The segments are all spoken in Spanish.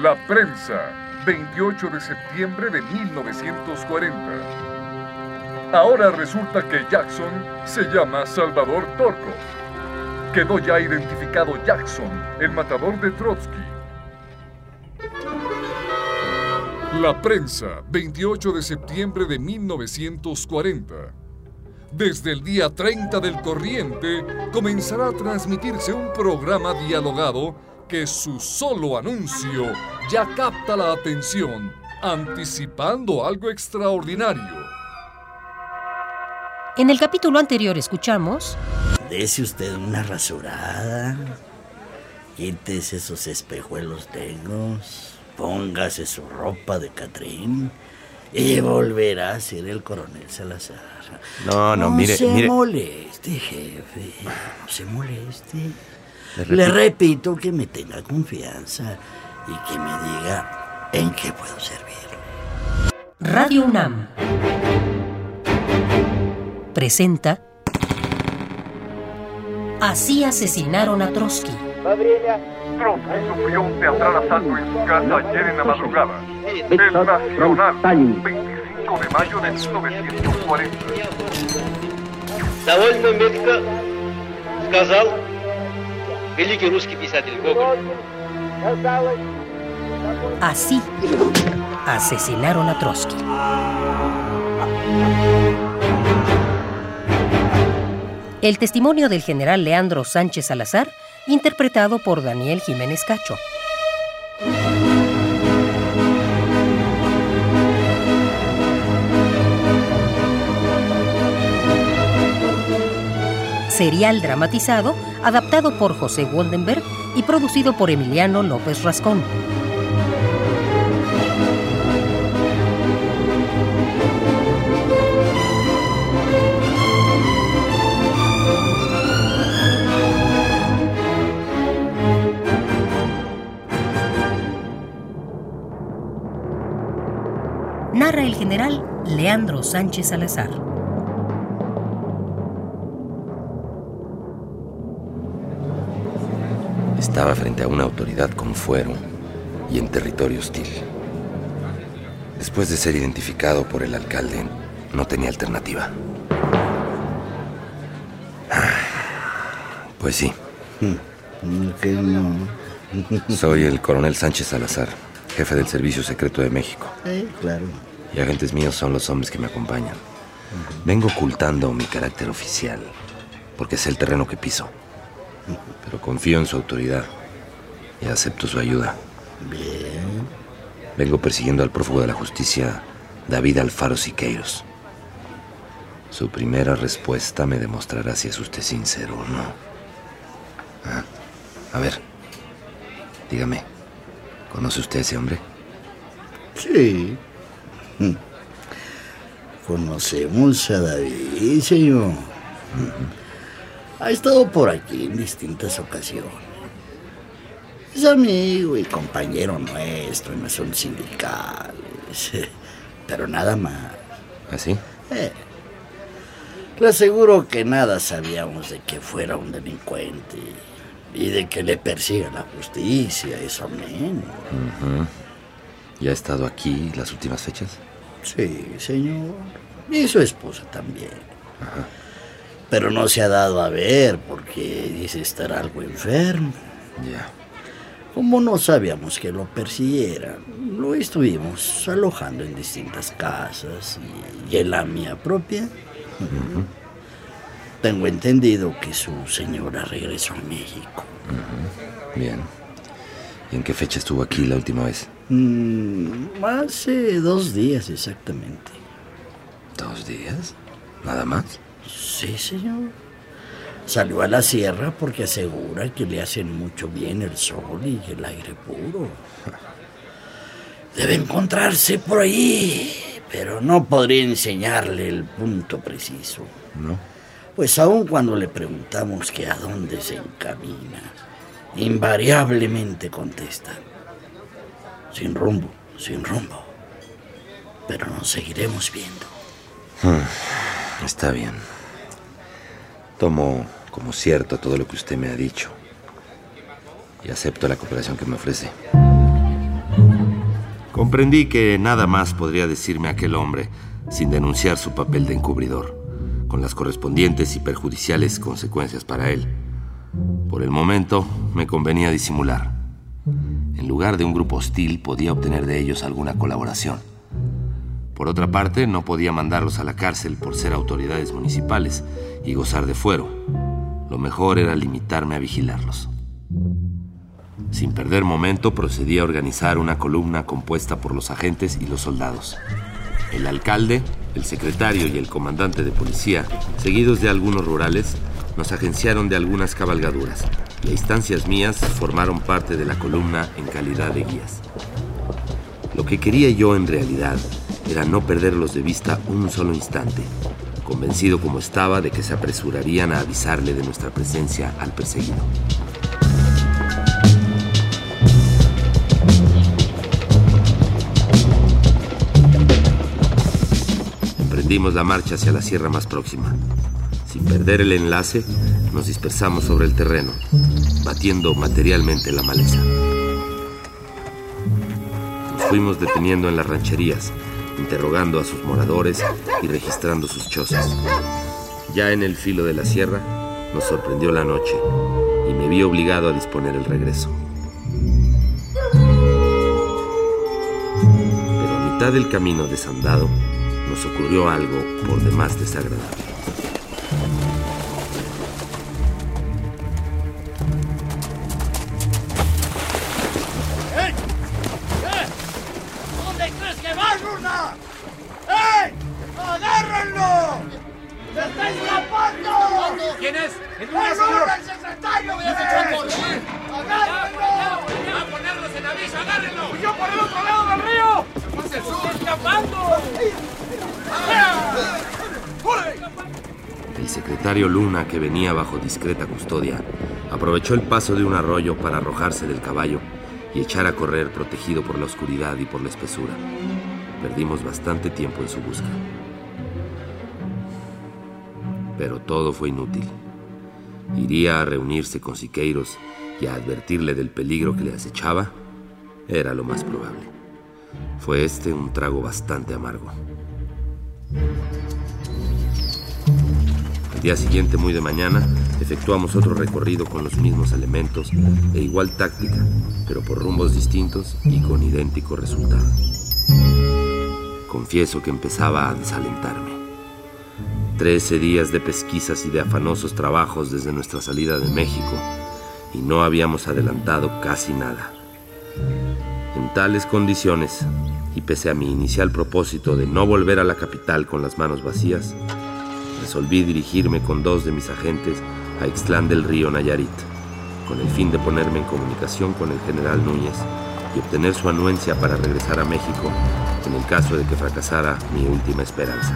La prensa, 28 de septiembre de 1940. Ahora resulta que Jackson se llama Salvador Torco. Quedó ya identificado Jackson, el matador de Trotsky. La prensa, 28 de septiembre de 1940. Desde el día 30 del corriente comenzará a transmitirse un programa dialogado que su solo anuncio ya capta la atención, anticipando algo extraordinario. En el capítulo anterior escuchamos... Dese usted una rasurada. Quítese esos espejuelos negros. Póngase su ropa de Catrín. Y volverá a ser el coronel Salazar. No, no, mire, No se mire. moleste, jefe. No se moleste. Le repito que me tenga confianza y que me diga en qué puedo servirle. Radio UNAM presenta Así asesinaron a Trotsky. Trotsky sufrió un teatral asalto en su casa ayer en la madrugada. El Nacional, 25 de mayo de 1940. Así asesinaron a Trotsky. El testimonio del general Leandro Sánchez Salazar, interpretado por Daniel Jiménez Cacho. Serial dramatizado, adaptado por José Woldenberg y producido por Emiliano López Rascón. Narra el general Leandro Sánchez Salazar. Estaba frente a una autoridad con fuero y en territorio hostil. Después de ser identificado por el alcalde, no tenía alternativa. Ah, Pues sí, Que no. soy el coronel Sánchez Salazar, jefe del Servicio Secreto de México. Eh, claro. Y agentes míos son los hombres que me acompañan. Vengo ocultando mi carácter oficial, porque es el terreno que piso. Pero confío en su autoridad y acepto su ayuda. Bien. Vengo persiguiendo al prófugo de la justicia, David Alfaro Siqueiros. Su primera respuesta me demostrará si es usted sincero o no. Ah, a ver, dígame, ¿conoce usted a ese hombre? Sí. Mm. Conocemos a David, señor. Ha estado por aquí en distintas ocasiones. Es amigo y compañero nuestro en asuntos sindicales. Pero nada más. ¿Así? Eh, le aseguro que nada sabíamos de que fuera un delincuente y de que le persiga la justicia, eso menos. ¿Ya ha estado aquí las últimas fechas? Sí, señor. Y su esposa también. Pero no se ha dado a ver porque dice estar algo enfermo. Ya. Como no sabíamos que lo persiguieran, lo estuvimos alojando en distintas casas y, y en la mía propia. Tengo entendido que su señora regresó a México. Bien. ¿Y en qué fecha estuvo aquí la última vez? Mm, hace dos días exactamente. ¿Dos días? ¿Nada más? Sí, señor. Salió a la sierra porque asegura que le hacen mucho bien el sol y el aire puro. Debe encontrarse por ahí, pero no podría enseñarle el punto preciso. ¿No? Pues aun cuando le preguntamos que a dónde se encamina, invariablemente contesta, sin rumbo, sin rumbo. Pero nos seguiremos viendo. Está bien. Tomo como cierto todo lo que usted me ha dicho. Y acepto la cooperación que me ofrece. Comprendí que nada más podría decirme aquel hombre sin denunciar su papel de encubridor, con las correspondientes y perjudiciales consecuencias para él. Por el momento me convenía disimular. En lugar de un grupo hostil podía obtener de ellos alguna colaboración. Por otra parte, no podía mandarlos a la cárcel por ser autoridades municipales y gozar de fuero. Lo mejor era limitarme a vigilarlos. Sin perder momento, procedí a organizar una columna compuesta por los agentes y los soldados. El alcalde, el secretario y el comandante de policía, seguidos de algunos rurales, nos agenciaron de algunas cabalgaduras y a instancias mías formaron parte de la columna en calidad de guías. Lo que quería yo en realidad era no perderlos de vista un solo instante, convencido como estaba de que se apresurarían a avisarle de nuestra presencia al perseguido. Emprendimos la marcha hacia la sierra más próxima. Sin perder el enlace, nos dispersamos sobre el terreno, batiendo materialmente la maleza. Nos fuimos deteniendo en las rancherías, interrogando a sus moradores y registrando sus chozas. Ya en el filo de la sierra, nos sorprendió la noche y me vi obligado a disponer el regreso. Pero a mitad del camino desandado, nos ocurrió algo por demás desagradable. Que venía bajo discreta custodia, aprovechó el paso de un arroyo para arrojarse del caballo y echar a correr protegido por la oscuridad y por la espesura. Perdimos bastante tiempo en su busca. Pero todo fue inútil. Iría a reunirse con Siqueiros y a advertirle del peligro que le acechaba. Era lo más probable. Fue este un trago bastante amargo. Día siguiente, muy de mañana, efectuamos otro recorrido con los mismos elementos e igual táctica, pero por rumbos distintos y con idéntico resultado. Confieso que empezaba a desalentarme. Trece días de pesquisas y de afanosos trabajos desde nuestra salida de México y no habíamos adelantado casi nada. En tales condiciones, y pese a mi inicial propósito de no volver a la capital con las manos vacías, resolví dirigirme con dos de mis agentes a Ixtlán del Río Nayarit, con el fin de ponerme en comunicación con el general Núñez y obtener su anuencia para regresar a México en el caso de que fracasara mi última esperanza.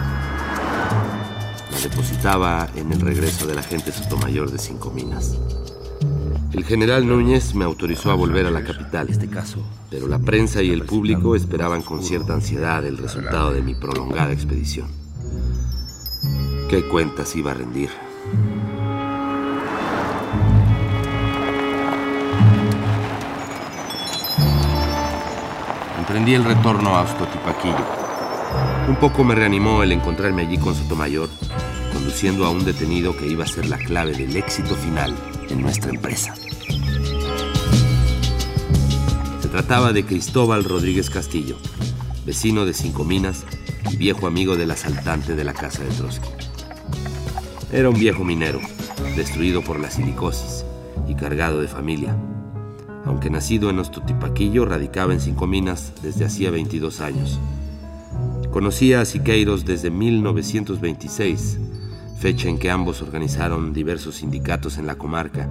Me depositaba en el regreso del agente Sotomayor de Cinco Minas. El general Núñez me autorizó a volver a la capital, este caso, pero la prensa y el público esperaban con cierta ansiedad el resultado de mi prolongada expedición. ¿Qué cuentas iba a rendir? Emprendí el retorno a Ostotipaquillo. Un poco me reanimó el encontrarme allí con Sotomayor, conduciendo a un detenido que iba a ser la clave del éxito final en nuestra empresa. Se trataba de Cristóbal Rodríguez Castillo, vecino de Cinco Minas y viejo amigo del asaltante de la casa de Trotsky. Era un viejo minero, destruido por la silicosis y cargado de familia. Aunque nacido en Ostotipaquillo, radicaba en Cinco Minas desde hacía 22 años. Conocía a Siqueiros desde 1926, fecha en que ambos organizaron diversos sindicatos en la comarca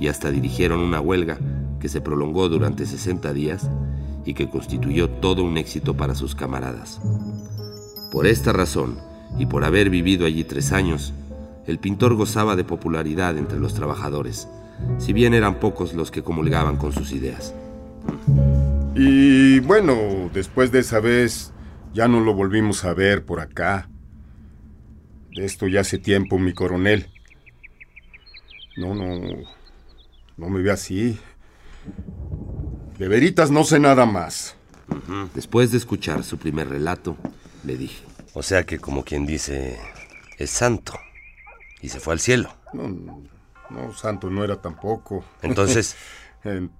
y hasta dirigieron una huelga que se prolongó durante 60 días y que constituyó todo un éxito para sus camaradas. Por esta razón, y por haber vivido allí tres años, el pintor gozaba de popularidad entre los trabajadores, si bien eran pocos los que comulgaban con sus ideas. Y bueno, después de esa vez ya no lo volvimos a ver por acá. De esto ya hace tiempo, mi coronel. No, no, no me ve así. De veritas no sé nada más. Después de escuchar su primer relato, le dije. O sea que, como quien dice, es santo. Y se fue al cielo. No, no, santo no era tampoco. Entonces, en,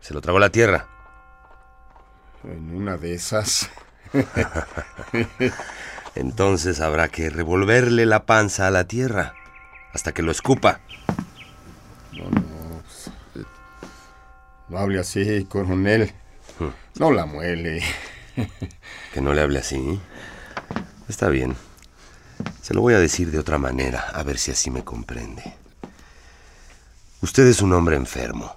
se lo tragó la tierra. en una de esas. Entonces habrá que revolverle la panza a la tierra hasta que lo escupa. No hable así, coronel. No la muele. Que no le hable así. Está bien. Se lo voy a decir de otra manera, a ver si así me comprende. Usted es un hombre enfermo.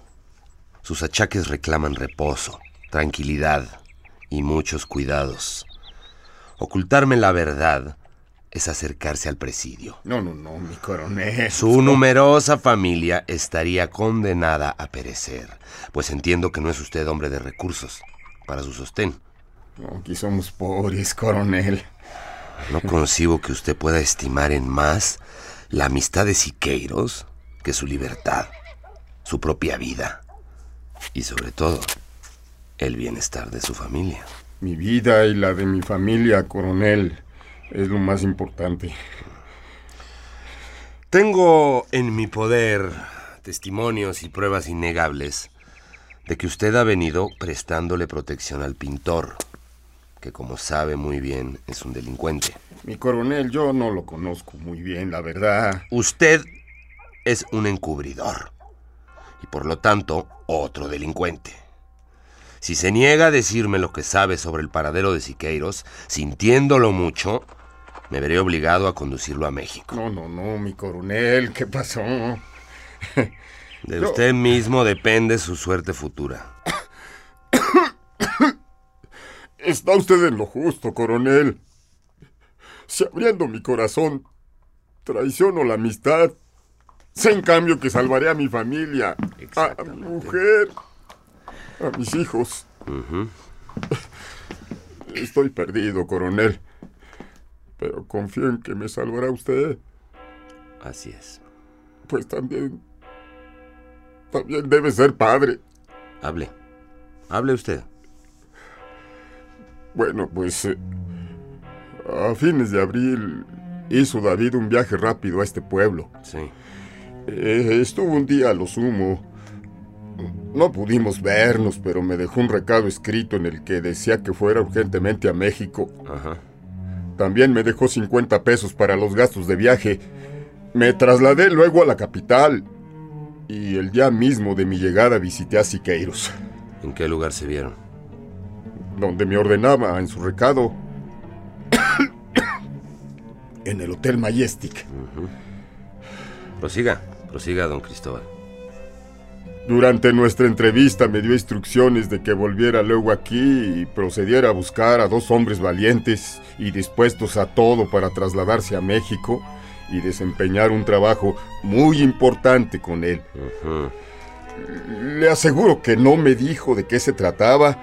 Sus achaques reclaman reposo, tranquilidad y muchos cuidados. Ocultarme la verdad es acercarse al presidio. No, no, no, mi coronel. Su numerosa familia estaría condenada a perecer, pues entiendo que no es usted hombre de recursos para su sostén. No, aquí somos pobres, coronel. No concibo que usted pueda estimar en más la amistad de Siqueiros que su libertad, su propia vida y sobre todo el bienestar de su familia. Mi vida y la de mi familia, coronel, es lo más importante. Tengo en mi poder testimonios y pruebas innegables de que usted ha venido prestándole protección al pintor, que como sabe muy bien es un delincuente. Mi coronel, yo no lo conozco muy bien, la verdad. Usted es un encubridor y por lo tanto otro delincuente. Si se niega a decirme lo que sabe sobre el paradero de Siqueiros, sintiéndolo mucho, me veré obligado a conducirlo a México. No, no, no, mi coronel, ¿qué pasó? De Yo- usted mismo depende su suerte futura. Está usted en lo justo, coronel. Si abriendo mi corazón traiciono la amistad, sé en cambio que salvaré a mi familia, a mi mujer, a mis hijos. Estoy perdido, coronel. Pero confío en que me salvará usted, Así es. pues también... También debe ser padre. Hable. Hable usted. Bueno, pues eh, a fines de abril hizo David un viaje rápido a este pueblo. Sí. Eh, estuvo un día a lo sumo. No pudimos vernos, pero me dejó un recado escrito en el que decía que fuera urgentemente a México. Ajá. También me dejó 50 pesos para los gastos de viaje. Me trasladé luego a la capital. Y el día mismo de mi llegada visité a Siqueiros, ¿En qué lugar se vieron? Donde me ordenaba en su recado. en el Hotel Majestic. Prosiga. Prosiga, don Cristóbal. Durante nuestra entrevista me dio instrucciones de que volviera luego aquí y procediera a buscar a dos hombres valientes y dispuestos a todo para trasladarse a México y desempeñar un trabajo muy importante con él. Le aseguro que no me dijo de qué se trataba,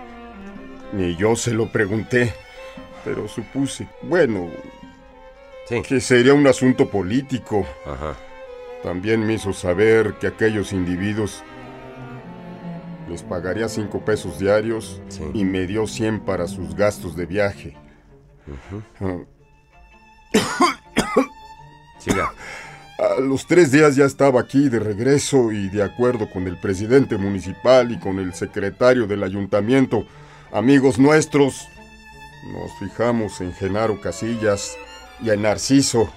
ni yo se lo pregunté, pero supuse, bueno, Sí. que sería un asunto político. Ajá. También me hizo saber que aquellos individuos les pagaría cinco pesos diarios Sí. y me dio 100 para sus gastos de viaje. Ah, Siga. A los tres días ya estaba aquí de regreso y de acuerdo con el presidente municipal y con el secretario del ayuntamiento, amigos nuestros, nos fijamos en Genaro Casillas y en Narciso.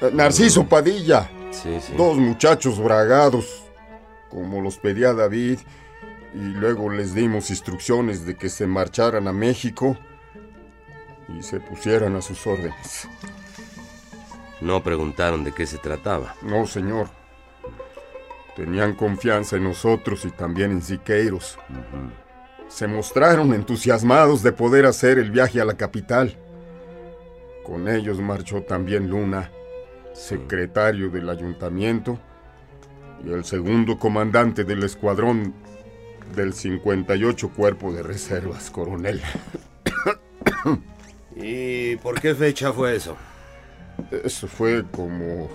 Eh, Narciso Padilla. Sí, sí. Dos muchachos bragados, como los pedía David, y luego les dimos instrucciones de que se marcharan a México y se pusieran a sus órdenes. No preguntaron de qué se trataba. No, señor. Tenían confianza en nosotros y también en Siqueiros. Se mostraron entusiasmados de poder hacer el viaje a la capital. Con ellos marchó también Luna, secretario del ayuntamiento, y el segundo comandante del escuadrón del 58 Cuerpo de Reservas, coronel. ¿Y por qué fecha fue eso? Eso fue como...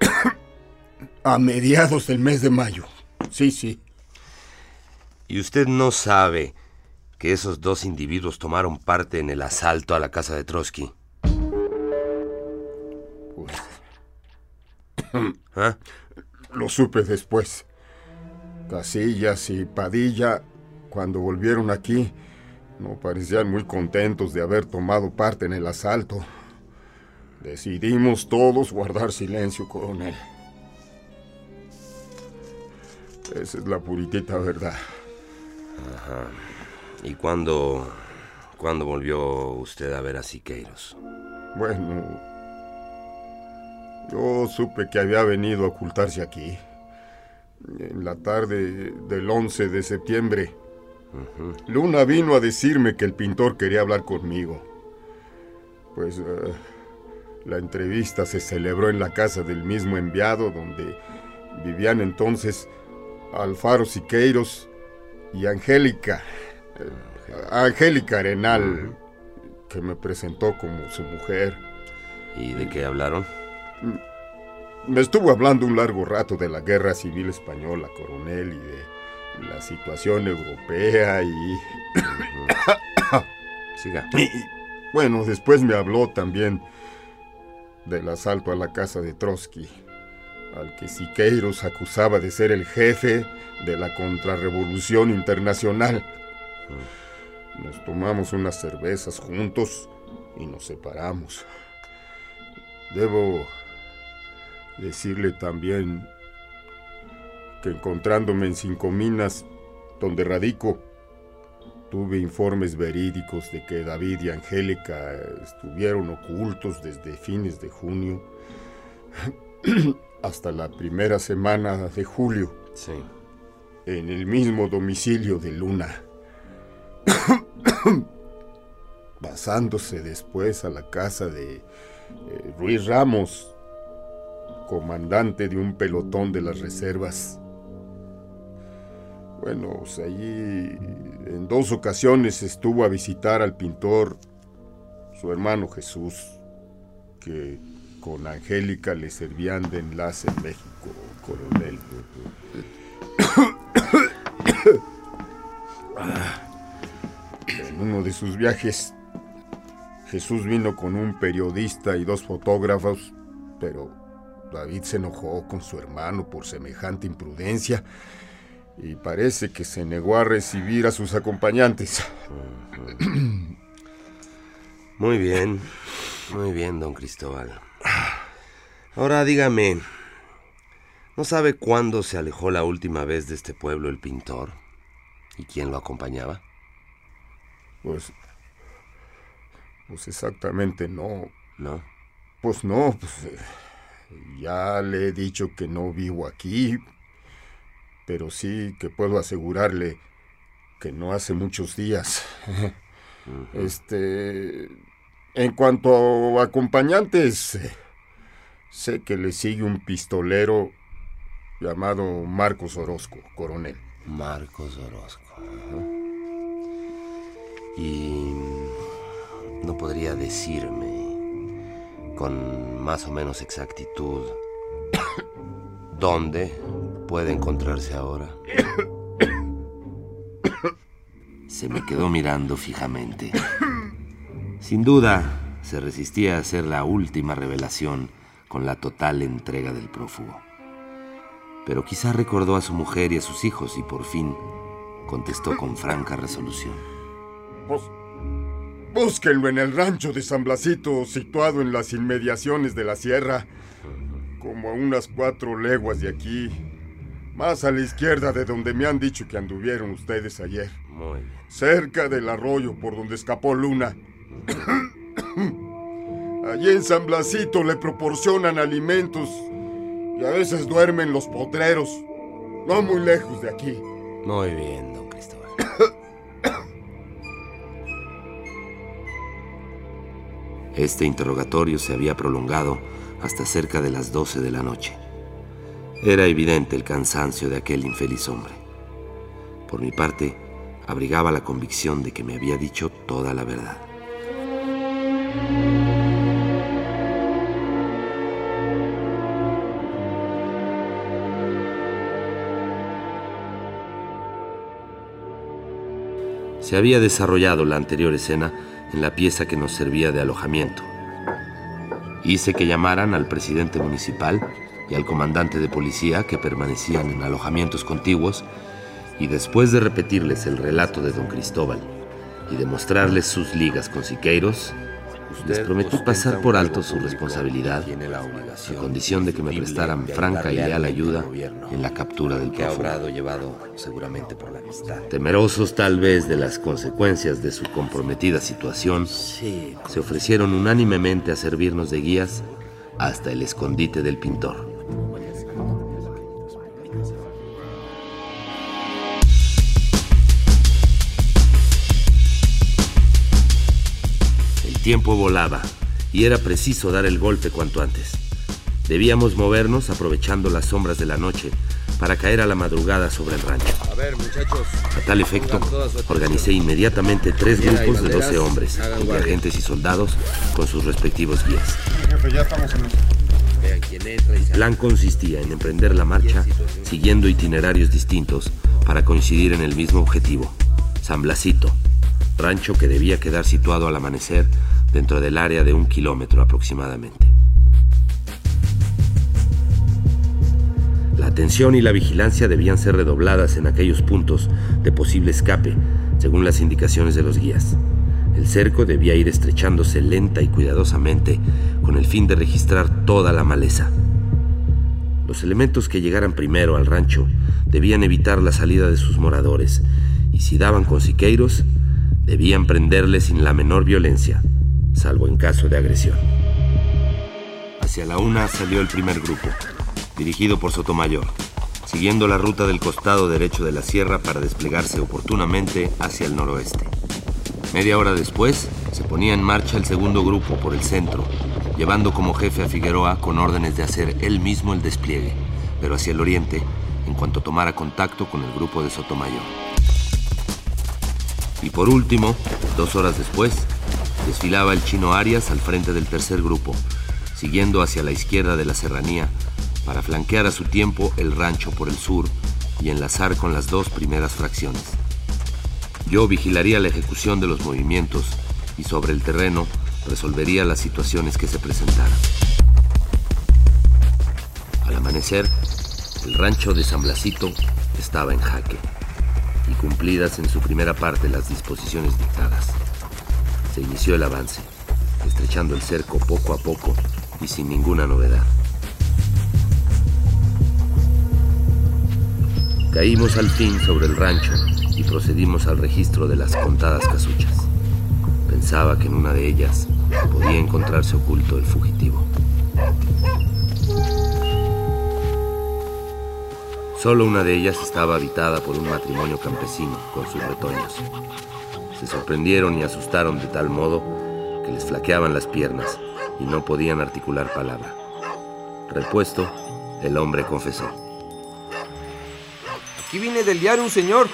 A mediados del mes de mayo. Sí, sí. ¿Y usted no sabe que esos dos individuos tomaron parte en el asalto a la casa de Trotsky? Pues, ¿Ah? lo supe después. Casillas y Padilla, cuando volvieron aquí, no parecían muy contentos de haber tomado parte en el asalto. Decidimos todos guardar silencio, coronel. Esa es la puritita verdad. ¿Y cuándo, cuándo volvió usted a ver a Siqueiros? Bueno, yo supe que había venido a ocultarse aquí. En la tarde del 11 de septiembre. Luna vino a decirme que el pintor quería hablar conmigo. Pues eh, la entrevista se celebró en la casa del mismo enviado donde vivían entonces Alfaro Siqueiros y Angélica. Angélica Arenal, que me presentó como su mujer. ¿Y de qué hablaron? Me estuvo hablando un largo rato de la guerra civil española, coronel, y de la situación europea y... Siga. y, bueno, después me habló también del asalto a la casa de Trotsky, al que Siqueiros acusaba de ser el jefe de la contrarrevolución internacional. Nos tomamos unas cervezas juntos y nos separamos. Debo decirle también que encontrándome en Cinco Minas, donde radico, tuve informes verídicos de que David y Angélica estuvieron ocultos desde fines de junio hasta la primera semana de julio Sí. en el mismo domicilio de Luna, pasándose después a la casa de eh, Ruiz Ramos, comandante de un pelotón de las reservas. Bueno, pues allí en dos ocasiones estuvo a visitar al pintor su hermano Jesús, que con Angélica le servían de enlace en México, coronel. En uno de sus viajes, Jesús vino con un periodista y dos fotógrafos, pero David se enojó con su hermano por semejante imprudencia y parece que se negó a recibir a sus acompañantes. Muy bien, muy bien, don Cristóbal. Ahora dígame, ¿no sabe cuándo se alejó la última vez de este pueblo el pintor? ¿Y quién lo acompañaba? Pues, pues exactamente no. ¿No? Pues no, pues eh, ya le he dicho que no vivo aquí, pero sí que puedo asegurarle que no hace muchos días. Este, en cuanto a acompañantes, sé que le sigue un pistolero llamado Marcos Orozco, coronel. Marcos Orozco. Y no podría decirme con más o menos exactitud dónde puede encontrarse ahora. Se me quedó mirando fijamente. Sin duda, se resistía a hacer la última revelación con la total entrega del prófugo. Pero quizá recordó a su mujer y a sus hijos y por fin contestó con franca resolución. Pues, búsquenlo en el rancho de San Blasito, situado en las inmediaciones de la sierra, como a unas cuatro leguas de aquí, más a la izquierda de donde me han dicho que anduvieron ustedes ayer, Muy bien. cerca del arroyo por donde escapó Luna. Allí en San Blasito le proporcionan alimentos y a veces duermen los potreros, no muy lejos de aquí. Muy bien, don Cristóbal. Este interrogatorio se había prolongado hasta cerca de las 12 de la noche. Era evidente el cansancio de aquel infeliz hombre. Por mi parte, abrigaba la convicción de que me había dicho toda la verdad. Se había desarrollado la anterior escena en la pieza que nos servía de alojamiento. Hice que llamaran al presidente municipal y al comandante de policía que permanecían en alojamientos contiguos y después de repetirles el relato de don Cristóbal y demostrarles sus ligas con Siqueiros, les prometí pasar por alto su responsabilidad a condición de que me prestaran franca y leal ayuda en la captura del prófugo. llevado seguramente por la amistad. Temerosos tal vez de las consecuencias de su comprometida situación, se ofrecieron unánimemente a servirnos de guías hasta el escondite del pintor. Tiempo volaba y era preciso dar el golpe cuanto antes. Debíamos movernos aprovechando las sombras de la noche para caer a la madrugada sobre el rancho. A ver, muchachos. A tal efecto, organicé inmediatamente tres grupos de 12 hombres, entre agentes y soldados, con sus respectivos guías. Y El plan consistía en emprender la marcha siguiendo itinerarios distintos para coincidir en el mismo objetivo, San Blasito, rancho que debía quedar situado al amanecer dentro del área de un kilómetro aproximadamente. La atención y la vigilancia debían ser redobladas en aquellos puntos de posible escape, según las indicaciones de los guías. El cerco debía ir estrechándose lenta y cuidadosamente con el fin de registrar toda la maleza. Los elementos que llegaran primero al rancho debían evitar la salida de sus moradores y si daban con siqueiros, debían prenderles sin la menor violencia, salvo en caso de agresión. Hacia la una salió el primer grupo, dirigido por Sotomayor, siguiendo la ruta del costado derecho de la sierra para desplegarse oportunamente hacia el noroeste. Media hora después, se ponía en marcha el segundo grupo por el centro, llevando como jefe a Figueroa con órdenes de hacer él mismo el despliegue, pero hacia el oriente, en cuanto tomara contacto con el grupo de Sotomayor. Y por último, dos horas después, desfilaba el chino Arias al frente del tercer grupo, siguiendo hacia la izquierda de la serranía para flanquear a su tiempo el rancho por el sur y enlazar con las dos primeras fracciones. Yo vigilaría la ejecución de los movimientos y sobre el terreno resolvería las situaciones que se presentaran. Al amanecer, el rancho de San Blasito estaba en jaque cumplidas en su primera parte las disposiciones dictadas. Se inició el avance, estrechando el cerco poco a poco y sin ninguna novedad. Caímos al fin sobre el rancho y procedimos al registro de las contadas casuchas. Pensaba que en una de ellas podía encontrarse oculto el fugitivo. Solo una de ellas estaba habitada por un matrimonio campesino con sus retoños. Se sorprendieron y asustaron de tal modo que les flaqueaban las piernas y no podían articular palabra. Repuesto, el hombre confesó. Aquí viene del diario un señor.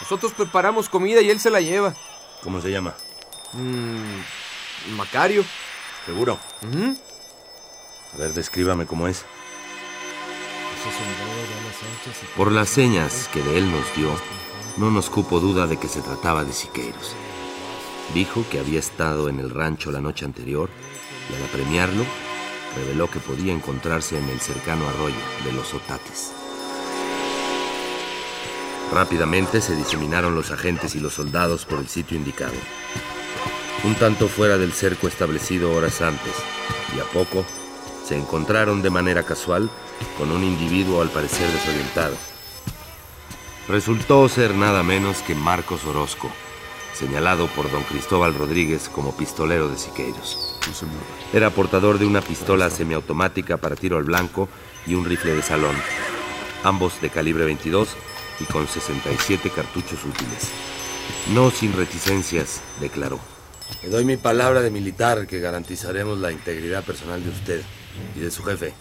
Nosotros preparamos comida y él se la lleva. ¿Cómo se llama? Mm, Macario. ¿Seguro? A ver, descríbame cómo es. Por las señas que de él nos dio, no nos cupo duda de que se trataba de Siqueiros. Dijo que había estado en el rancho la noche anterior y al apremiarlo, reveló que podía encontrarse en el cercano arroyo de los Otates. Rápidamente se diseminaron los agentes y los soldados por el sitio indicado. Un tanto fuera del cerco establecido horas antes, y a poco se encontraron de manera casual con un individuo al parecer desorientado. Resultó ser nada menos que Marcos Orozco, señalado por don Cristóbal Rodríguez como pistolero de Siqueiros. Era portador de una pistola semiautomática para tiro al blanco y un rifle de salón, ambos de calibre 22 y con 67 cartuchos útiles. No sin reticencias, declaró. Le doy mi palabra de militar que garantizaremos la integridad personal de usted y de su jefe.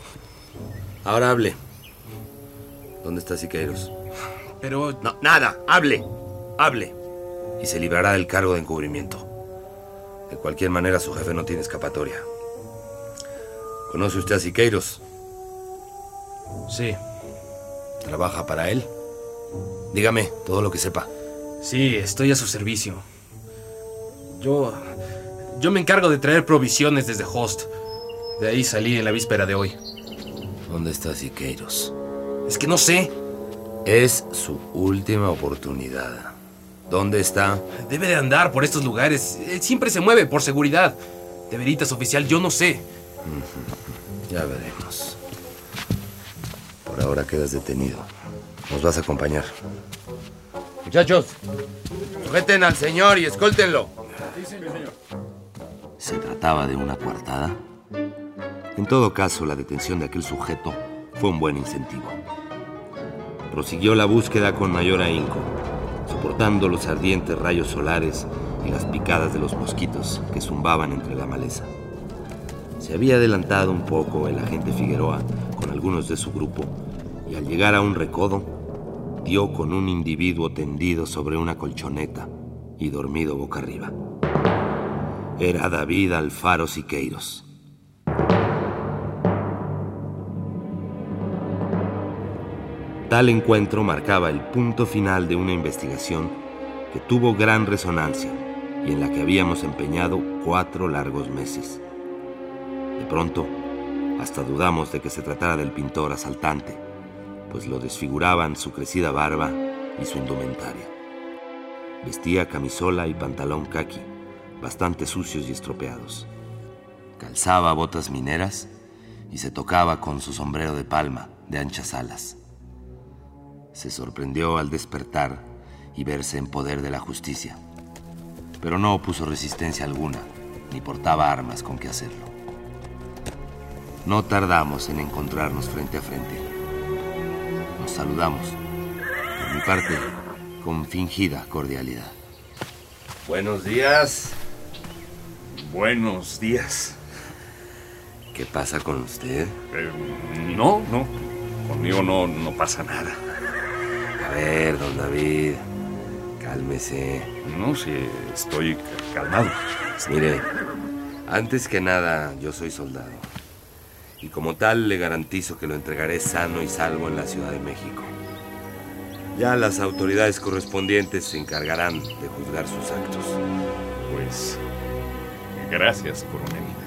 Ahora hable. ¿Dónde está Siqueiros? Pero No, nada, hable, hable. Y se librará del cargo de encubrimiento. De cualquier manera, su jefe no tiene escapatoria. ¿Conoce usted a Siqueiros? sí, ¿Trabaja para él? Dígame todo lo que sepa. Sí, estoy a su servicio. Yo. Yo me encargo de traer provisiones desde Host. De ahí salí en la víspera de hoy. ¿Dónde está Siqueiros? Es que no sé. Es su última oportunidad. ¿Dónde está? Debe de andar por estos lugares. Él siempre se mueve por seguridad. De veritas oficial, yo no sé. Ya veremos. Por ahora quedas detenido. Nos vas a acompañar. Muchachos, sujeten al señor y escóltenlo. ¿Se trataba de una coartada? En todo caso, la detención de aquel sujeto fue un buen incentivo. Prosiguió la búsqueda con mayor ahínco, soportando los ardientes rayos solares y las picadas de los mosquitos que zumbaban entre la maleza. Se había adelantado un poco el agente Figueroa con algunos de su grupo y al llegar a un recodo, dio con un individuo tendido sobre una colchoneta y dormido boca arriba. Era David Alfaro Siqueiros. Tal encuentro marcaba el punto final de una investigación que tuvo gran resonancia y en la que habíamos empeñado cuatro largos meses. De pronto, hasta dudamos de que se tratara del pintor asaltante, pues lo desfiguraban su crecida barba y su indumentaria. Vestía camisola y pantalón kaki, bastante sucios y estropeados. Calzaba botas mineras y se tocaba con su sombrero de palma de anchas alas. Se sorprendió al despertar y verse en poder de la justicia, pero no opuso resistencia alguna, ni portaba armas con que hacerlo. No tardamos en encontrarnos frente a frente. Nos saludamos, por mi parte, con fingida cordialidad. Buenos días. Buenos días. ¿Qué pasa con usted? Eh, no, no. Conmigo no, no pasa nada. A ver, don David, cálmese. No, sí, estoy calmado. Mire, antes que nada, yo soy soldado. Y como tal, le garantizo que lo entregaré sano y salvo en la Ciudad de México. Ya las autoridades correspondientes se encargarán de juzgar sus actos. Pues, gracias, coronel.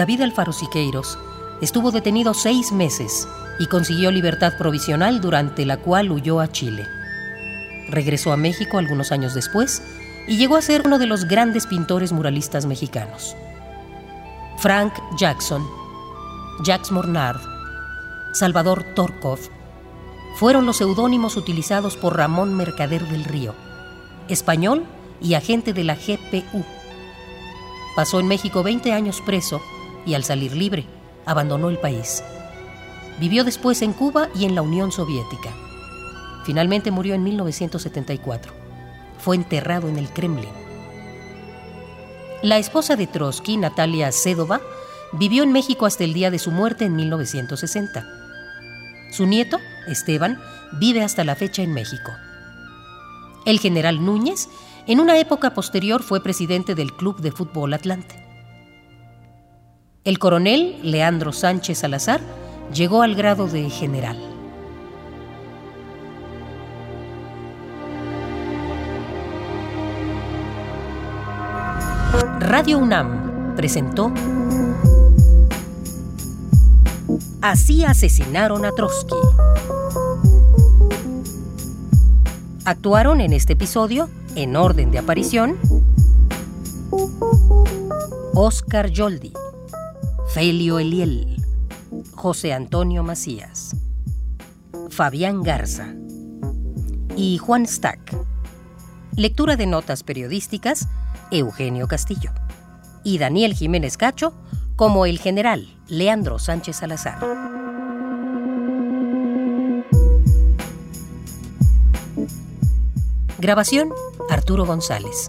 David Alfaro Siqueiros estuvo detenido seis meses y consiguió libertad provisional durante la cual huyó a Chile. Regresó a México algunos años después y llegó a ser uno de los grandes pintores muralistas mexicanos. Frank Jackson, Jacques Mornard, Salvador Torkov fueron los seudónimos utilizados por Ramón Mercader del Río, español y agente de la GPU. Pasó en México 20 años preso y al salir libre, abandonó el país. Vivió después en Cuba y en la Unión Soviética. Finalmente murió en 1974. Fue enterrado en el Kremlin. La esposa de Trotsky, Natalia Sedova, vivió en México hasta el día de su muerte en 1960. Su nieto, Esteban, vive hasta la fecha en México. El general Núñez, en una época posterior, fue presidente del Club de Fútbol Atlante. El coronel Leandro Sánchez Salazar llegó al grado de general. Radio UNAM presentó Así asesinaron a Trotsky. Actuaron en este episodio, en orden de aparición, Oscar Yoldi, Felio Eliel, José Antonio Macías, Fabián Garza y Juan Stack. Lectura de notas periodísticas, Eugenio Castillo. Y Daniel Jiménez Cacho como el general Leandro Sánchez Salazar. Grabación, Arturo González.